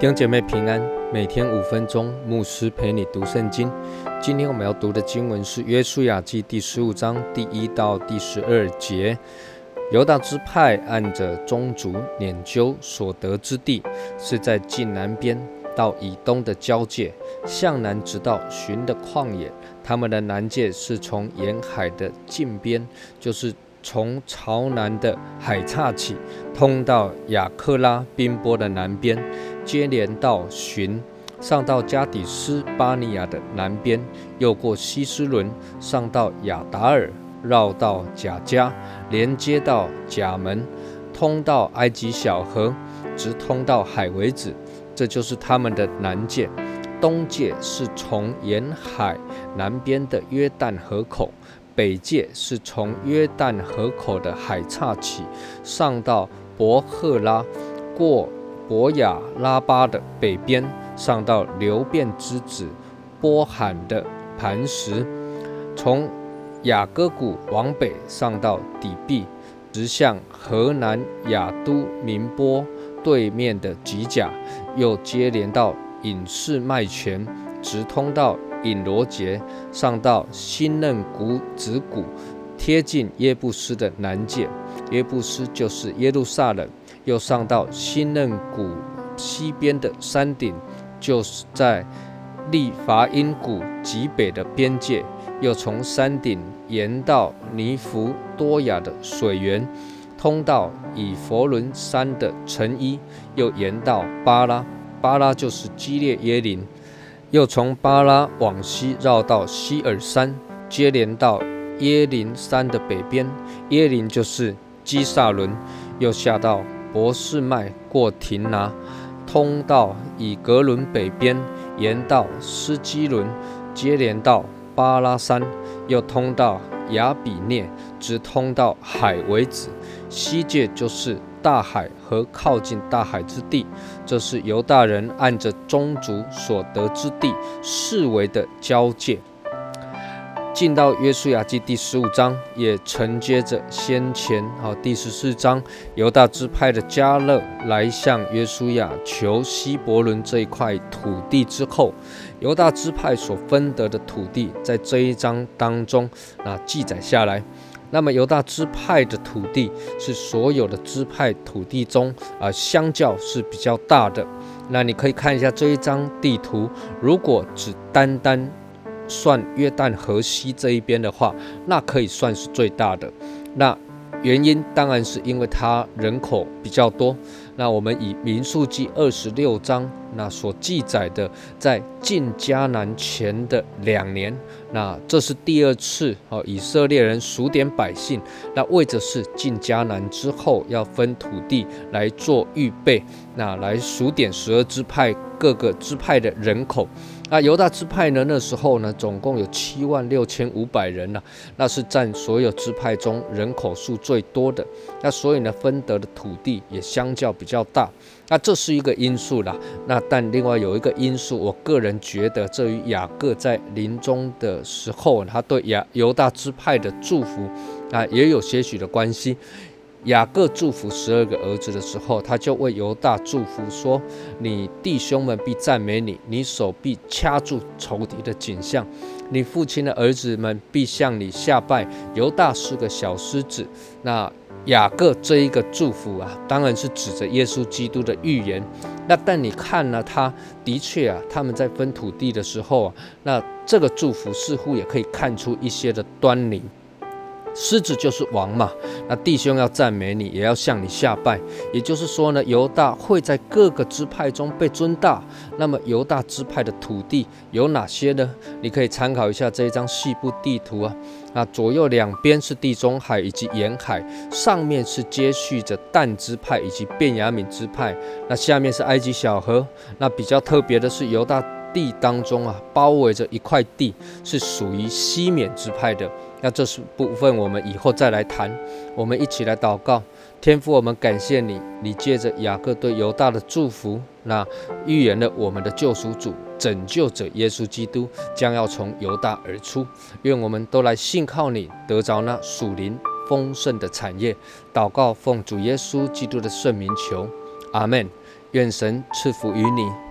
弟兄姐妹平安，每天五分钟，牧师陪你读圣经。今天我们要读的经文是《约书亚记》第十五章第一到第十二节。犹大支派按着宗族撵究所得之地，是在近南边到以东的交界，向南直到寻的旷野。他们的南界是从沿海的近边，就是从朝南的海岔起，通到雅克拉冰波的南边。接连到寻，上到加底斯巴尼亚的南边，又过西斯伦，上到亚达尔，绕到贾加，连接到贾门，通到埃及小河，直通到海为止。这就是他们的南界。东界是从沿海南边的约旦河口，北界是从约旦河口的海岔起，上到伯赫拉，过。博雅拉巴的北边，上到流变之子波罕的磐石，从雅各谷往北上到底壁，直向河南雅都宁波对面的吉甲，又接连到隐士麦泉，直通到隐罗杰，上到新嫩谷子谷，贴近耶布斯的南界。耶布斯就是耶路撒冷。又上到新嫩谷西边的山顶，就是在利伐因谷极北的边界；又从山顶沿到尼弗多雅的水源，通到以佛伦山的城伊；又沿到巴拉，巴拉就是基列耶林；又从巴拉往西绕到希尔山，接连到耶林山的北边；耶林就是基萨伦；又下到。博士麦过廷拿，通到以格伦北边，沿到斯基伦，接连到巴拉山，又通到亚比涅，直通到海为止。西界就是大海和靠近大海之地，这是犹大人按着宗族所得之地视为的交界。进到约书亚记第十五章，也承接着先前好第十四章犹大支派的加勒来向约书亚求希伯伦这一块土地之后，犹大支派所分得的土地在这一章当中啊记载下来。那么犹大支派的土地是所有的支派土地中啊相较是比较大的。那你可以看一下这一张地图，如果只单单算约旦河西这一边的话，那可以算是最大的。那原因当然是因为它人口比较多。那我们以民数记二十六章那所记载的，在进迦南前的两年，那这是第二次哦，以色列人数点百姓，那为着是进迦南之后要分土地来做预备，那来数点十二支派各个支派的人口。那犹大支派呢？那时候呢，总共有七万六千五百人呢，那是占所有支派中人口数最多的。那所以呢，分得的土地也相较比较大。那这是一个因素啦。那但另外有一个因素，我个人觉得，这与雅各在临终的时候，他对雅犹大支派的祝福啊，也有些许的关系。雅各祝福十二个儿子的时候，他就为犹大祝福说：“你弟兄们必赞美你，你手臂掐住仇敌的景象，你父亲的儿子们必向你下拜。”犹大是个小狮子。那雅各这一个祝福啊，当然是指着耶稣基督的预言。那但你看呢，他的确啊，他们在分土地的时候啊，那这个祝福似乎也可以看出一些的端倪。狮子就是王嘛，那弟兄要赞美你，也要向你下拜。也就是说呢，犹大会在各个支派中被尊大。那么犹大支派的土地有哪些呢？你可以参考一下这一张细部地图啊。那左右两边是地中海以及沿海，上面是接续着但支派以及便雅悯支派，那下面是埃及小河。那比较特别的是犹大。地当中啊，包围着一块地，是属于西缅支派的。那这是部分，我们以后再来谈。我们一起来祷告，天父，我们感谢你，你借着雅各对犹大的祝福，那预言了我们的救赎主、拯救者耶稣基督将要从犹大而出。愿我们都来信靠你，得着那属灵丰盛的产业。祷告，奉主耶稣基督的圣名求，阿门。愿神赐福于你。